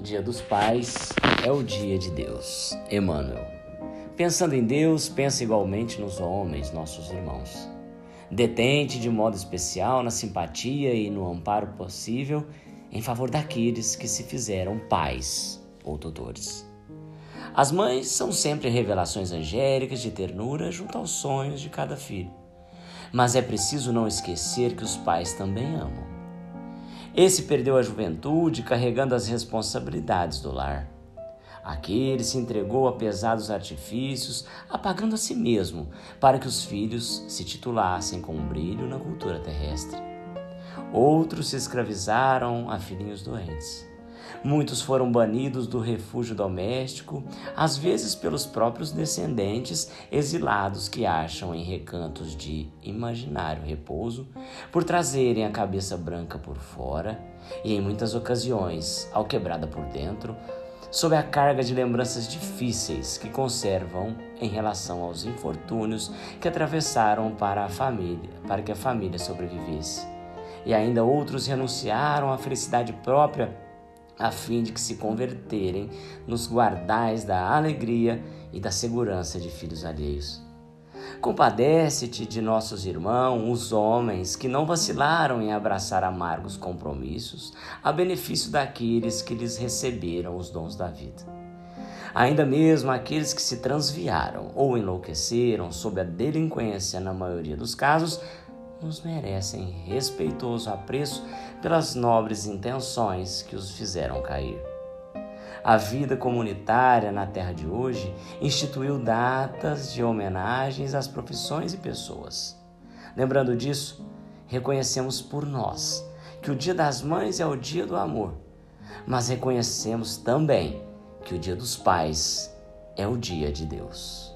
dia dos pais é o dia de Deus, Emmanuel. Pensando em Deus, pensa igualmente nos homens, nossos irmãos. Detente de modo especial na simpatia e no amparo possível em favor daqueles que se fizeram pais ou tutores. As mães são sempre revelações angélicas de ternura junto aos sonhos de cada filho. Mas é preciso não esquecer que os pais também amam. Esse perdeu a juventude carregando as responsabilidades do lar. Aquele se entregou a pesados artifícios, apagando a si mesmo, para que os filhos se titulassem com um brilho na cultura terrestre. Outros se escravizaram a filhinhos doentes. Muitos foram banidos do refúgio doméstico, às vezes pelos próprios descendentes exilados que acham em recantos de imaginário repouso, por trazerem a cabeça branca por fora e, em muitas ocasiões, ao quebrada por dentro, sob a carga de lembranças difíceis que conservam em relação aos infortúnios que atravessaram para a família, para que a família sobrevivesse. E ainda outros renunciaram à felicidade própria a fim de que se converterem nos guardais da alegria e da segurança de filhos alheios. Compadece-te de nossos irmãos, os homens, que não vacilaram em abraçar amargos compromissos a benefício daqueles que lhes receberam os dons da vida. Ainda mesmo aqueles que se transviaram ou enlouqueceram sob a delinquência, na maioria dos casos, nos merecem respeitoso apreço pelas nobres intenções que os fizeram cair. A vida comunitária na terra de hoje instituiu datas de homenagens às profissões e pessoas. Lembrando disso, reconhecemos por nós que o Dia das Mães é o dia do amor, mas reconhecemos também que o Dia dos Pais é o dia de Deus.